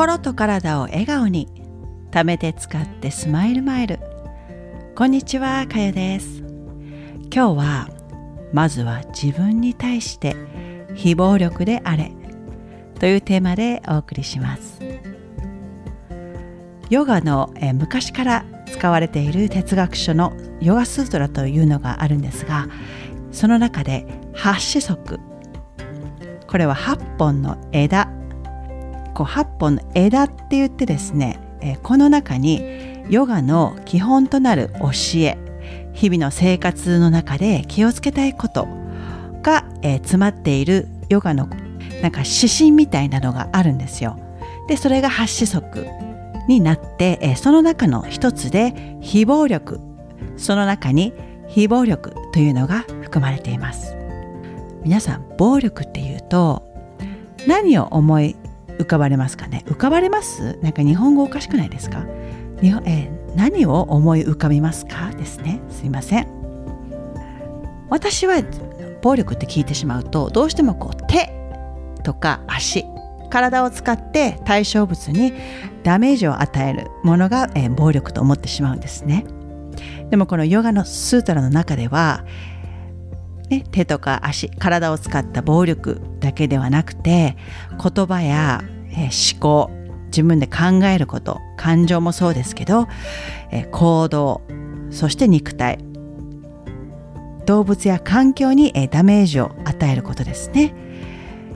心と体を笑顔に貯めて使ってスマイルマイル。こんにちはかよです。今日はまずは自分に対して非暴力であれ。というテーマでお送りします。ヨガのえ昔から使われている哲学書のヨガスートラというのがあるんですがその中で八子則これは8本の枝こう8本の枝って言ってですね、えこの中にヨガの基本となる教え日々の生活の中で気をつけたいことが、え詰まっているヨガのなんか指針みたいなのがあるんですよ。でそれが八子則になって、えその中の一つで非暴力その中に非暴力というのが含まれています。皆さん暴力っていうと何を思い浮かばれますかね？浮かばれます？なんか日本語おかしくないですか？日本、えー、何を思い浮かびますかですね。すいません。私は暴力って聞いてしまうとどうしてもこう手とか足体を使って対象物にダメージを与えるものが、えー、暴力と思ってしまうんですね。でもこのヨガのスートラの中ではね、手とか足体を使った暴力だけではなくて言葉や、えー、思考自分で考えること感情もそうですけど、えー、行動そして肉体動物や環境に、えー、ダメージを与えることですね、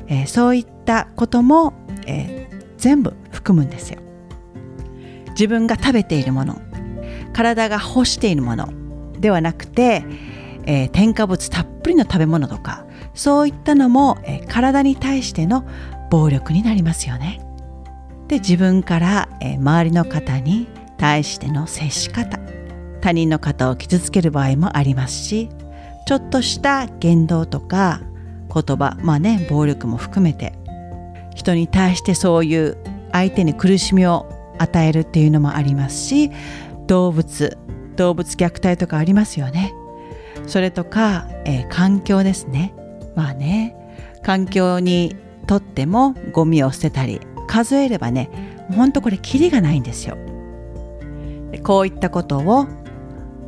えそういったことも、え全部含むんですよ。自分が食べているもの体が欲しているものではなくてえー、添加物たっぷりの食べ物とかそういったのも、えー、体に対しての暴力になりますよね。で自分から、えー、周りの方に対しての接し方他人の方を傷つける場合もありますしちょっとした言動とか言葉まあね暴力も含めて人に対してそういう相手に苦しみを与えるっていうのもありますし動物動物虐待とかありますよねそれとか、えー、環境ですね。まあね環境にとってもゴミを捨てたり数えればねほんとこれキリがないんですよ。こういったことを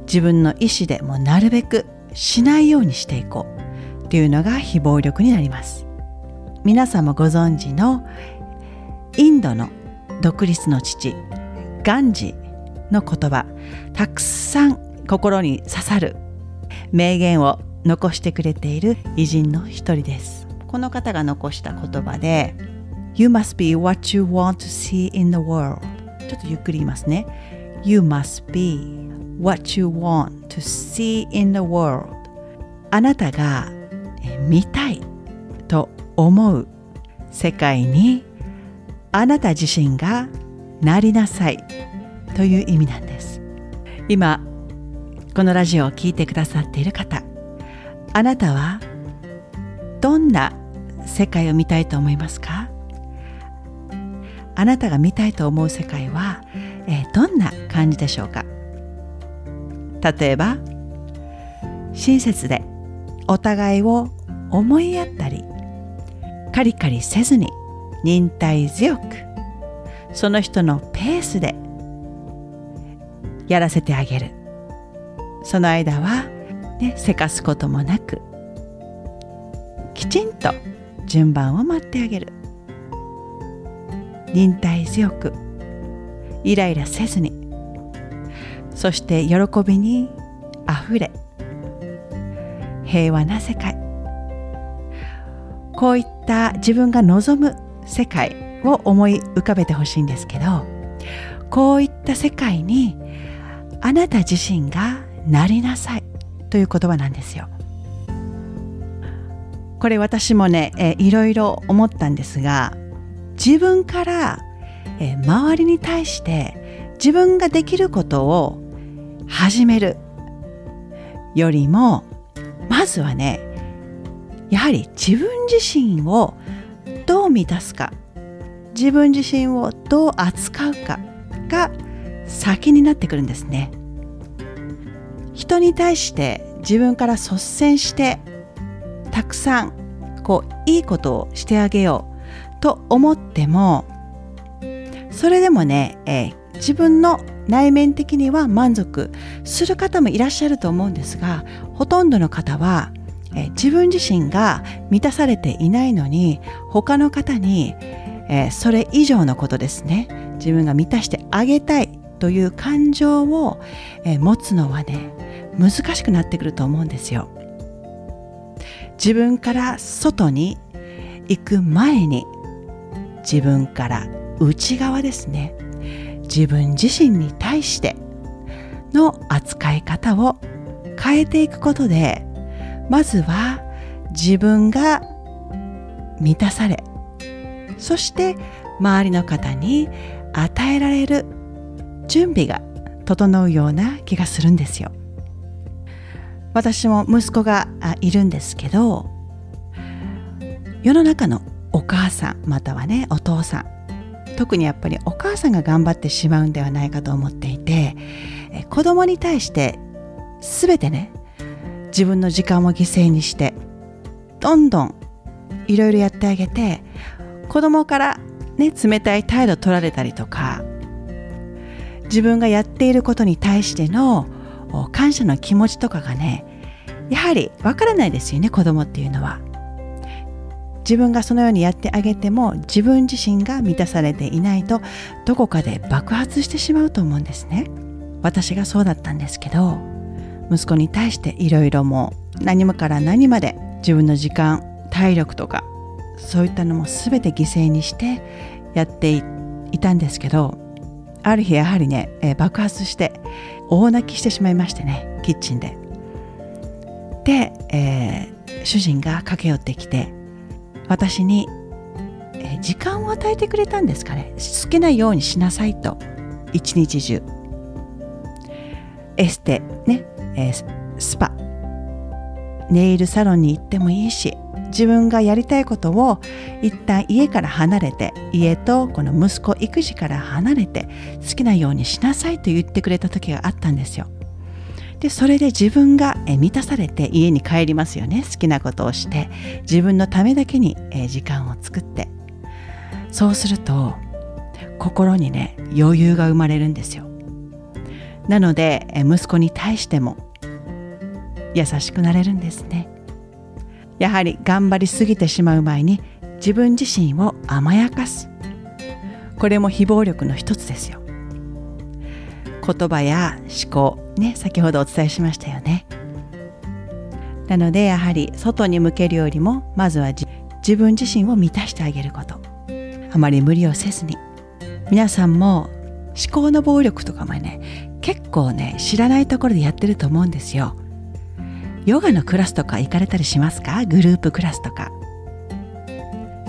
自分の意思でもなるべくしないようにしていこうっていうのが非暴力になります。皆さんもご存知のインドの独立の父ガンジの言葉たくさん心に刺さる名言を残してくれている偉人の一人です。この方が残した言葉で You must be what you want to see in the world. ちょっとゆっくり言いますね。You must be what you want to see in the world. あなたが見たいと思う。世界にあなた自身がなりなさいという意味なんです。今このラジオを聴いてくださっている方あなたはどんな世界を見たいと思いますか？あなたが見たいと思う世界は、えー、どんな感じでしょうか？例えば親切でお互いを思いやったりカリカリせずに忍耐強くその人のペースでやらせてあげる。その間は、ね、せかすこともなくきちんと順番を待ってあげる。忍耐強くイライラせずにそして喜びにあふれ平和な世界。こういった自分が望む世界を思い浮かべてほしいんですけどこういった世界にあなた自身がなりなさいという言葉なんですよ。これ私もね、えいろいろ思ったんですが自分から、え周りに対して自分ができることを始めるよりもまずはねやはり自分自身をどう満たすか自分自身をどう扱うかが先になってくるんですね。人に対して自分から率先してたくさんこういいことをしてあげようと思ってもそれでもね、えー、自分の内面的には満足する方もいらっしゃると思うんですがほとんどの方は、えー、自分自身が満たされていないのに他の方に、えー、それ以上のことですね自分が満たしてあげたいという感情を、え、持つのはね難しくなってくると思うんですよ。自分から外に行く前に自分から内側ですね自分自身に対しての扱い方を変えていくことでまずは自分が満たされそして周りの方に与えられる準備が整うような気がするんですよ。私も息子がいるんですけど世の中のお母さんまたはねお父さん特にやっぱりお母さんが頑張ってしまうんではないかと思っていて子供に対して全てね自分の時間を犠牲にしてどんどんいろいろやってあげて子供からね冷たい態度取られたりとか自分がやっていることに対しての感謝の気持ちとかがねやはりわからないですよね子供っていうのは。自分がそのようにやってあげても自分自身が満たされていないとどこかで爆発してしまうと思うんですね。私がそうだったんですけど息子に対していろいろもう何もから何まで自分の時間体力とかそういったのも全て犠牲にしてやっていたんですけどある日やはりね、えー、爆発して大泣きしてしまいましてねキッチンで。で、えー、主人が駆け寄ってきて私に、えー、時間を与えてくれたんですかね。好きなようにしなさいと。一日中。エステね、えー、スパ。ネイルサロンに行ってもいいし自分がやりたいことを一旦家から離れて家とこの息子育児から離れて好きなようにしなさいと言ってくれた時があったんですよ。でそれで自分が満たされて家に帰りますよね。好きなことをして自分のためだけに時間を作って。そうすると心にね余裕が生まれるんですよ。なので息子に対しても優しくなれるんですね。やはり頑張りすぎてしまう前に自分自身を甘やかす。これも非暴力の一つですよ。言葉や思考ね先ほどお伝えしましたよね。なのでやはり外に向けるよりもまずは自分自身を満たしてあげること。あまり無理をせずに。皆さんも思考の暴力とかもね結構ね知らないところでやってると思うんですよ。ヨガのクラスとか行かれたりしますか？グループクラスとか。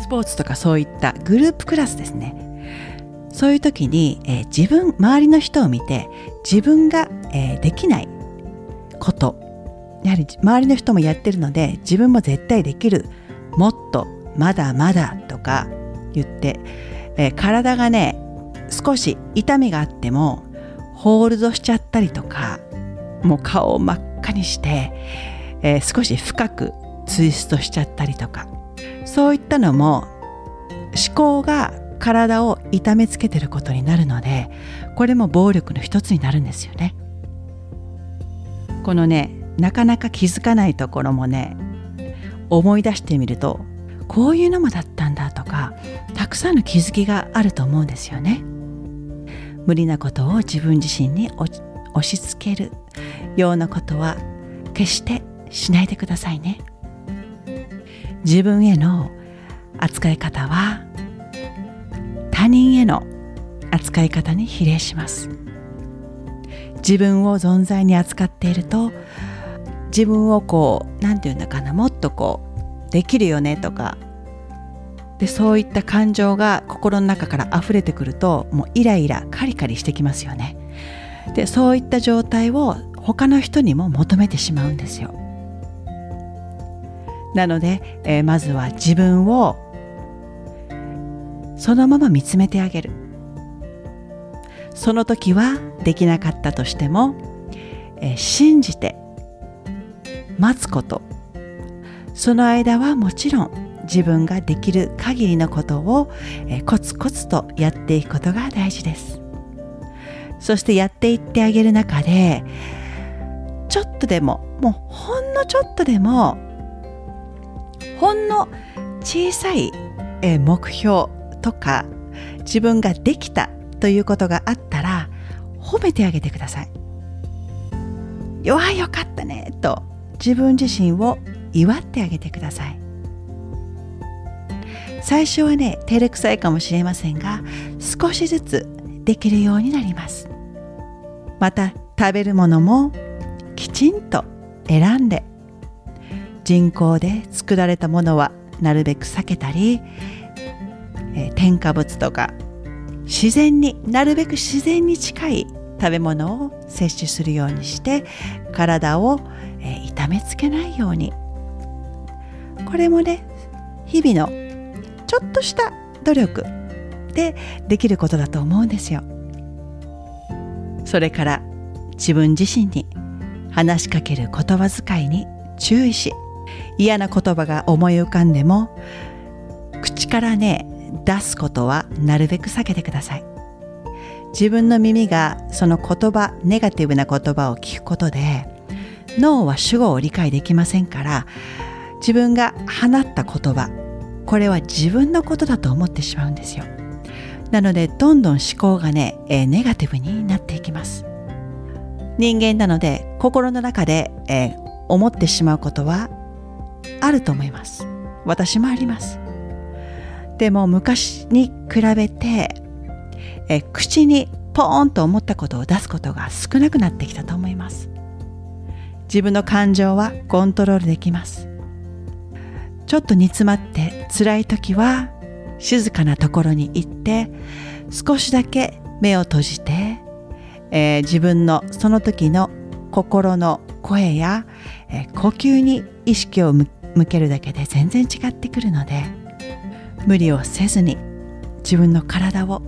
スポーツとかそういったグループクラスですね。そういう時に、えー、自分周りの人を見て自分が、えー、できないことやはり周りの人もやってるので自分も絶対できるもっとまだまだとか言って、えー、体がね少し痛みがあってもホールドしちゃったりとかもう顔真っ赤にして、えー、少し深くツイストしちゃったりとかそういったのも思考が体を痛めつけてることになるのでこれも暴力の一つになるんですよね。このねなかなか気づかないところもね思い出してみるとこういうのもだったんだとかたくさんの気づきがあると思うんですよね。無理なことを自分自身に押し付けるようなことは決してしないでくださいね。自分への扱い方は他人への扱い方に比例します。自分を存在に扱っていると自分をこう何て言うんだかなもっとこうできるよねとか。でそういった感情が心の中から溢れてくるともうイライラカリカリしてきますよね。でそういった状態を他の人にも求めてしまうんですよ。なので、えー、まずは自分をそのまま見つめてあげる。その時はできなかったとしても、えー、信じて待つこと。その間はもちろん自分ができる限りのことをえコツコツとやっていくことが大事です。そしてやっていってあげる中でちょっとでももうほんのちょっとでもほんの小さい目標とか自分ができたということがあったら褒めてあげてください。弱いよかったねと自分自身を祝ってあげてください。最初はね照れくさいかもしれませんが少しずつできるようになります。また食べるものもきちんと選んで人工で作られたものはなるべく避けたり、え、添加物とか自然になるべく自然に近い食べ物を摂取するようにして体を、え、痛めつけないようにこれもね日々のちょっとした努力でできることだと思うんですよ。それから自分自身に話しかける言葉遣いに注意し嫌な言葉が思い浮かんでも口からね出すことはなるべく避けてください。自分の耳がその言葉ネガティブな言葉を聞くことで脳は主語を理解できませんから自分が放った言葉これは自分のことだと思ってしまうんですよ。なのでどんどん思考がね、え、ネガティブになます。人間なので心の中で、えー、思ってしまうことはあると思います。私もあります。でも昔に比べてえ口にポーンと思ったことを出すことが少なくなってきたと思います。自分の感情はコントロールできます。ちょっと煮詰まって辛い時は静かなところに行って少しだけ目を閉じて、えー、自分のその時の心の声や、えー、呼吸に意識を向けるだけで全然違ってくるので無理をせずに自分の体を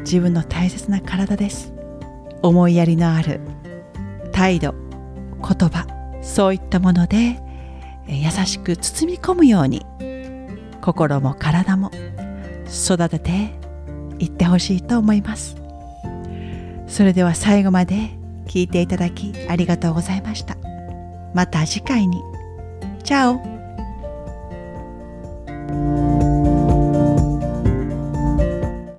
自分の大切な体です。思いやりのある態度言葉そういったもので優しく包み込むように心も体も育てていってほしいと思います。それでは最後まで聞いていただきありがとうございました。また次回に。チャオ。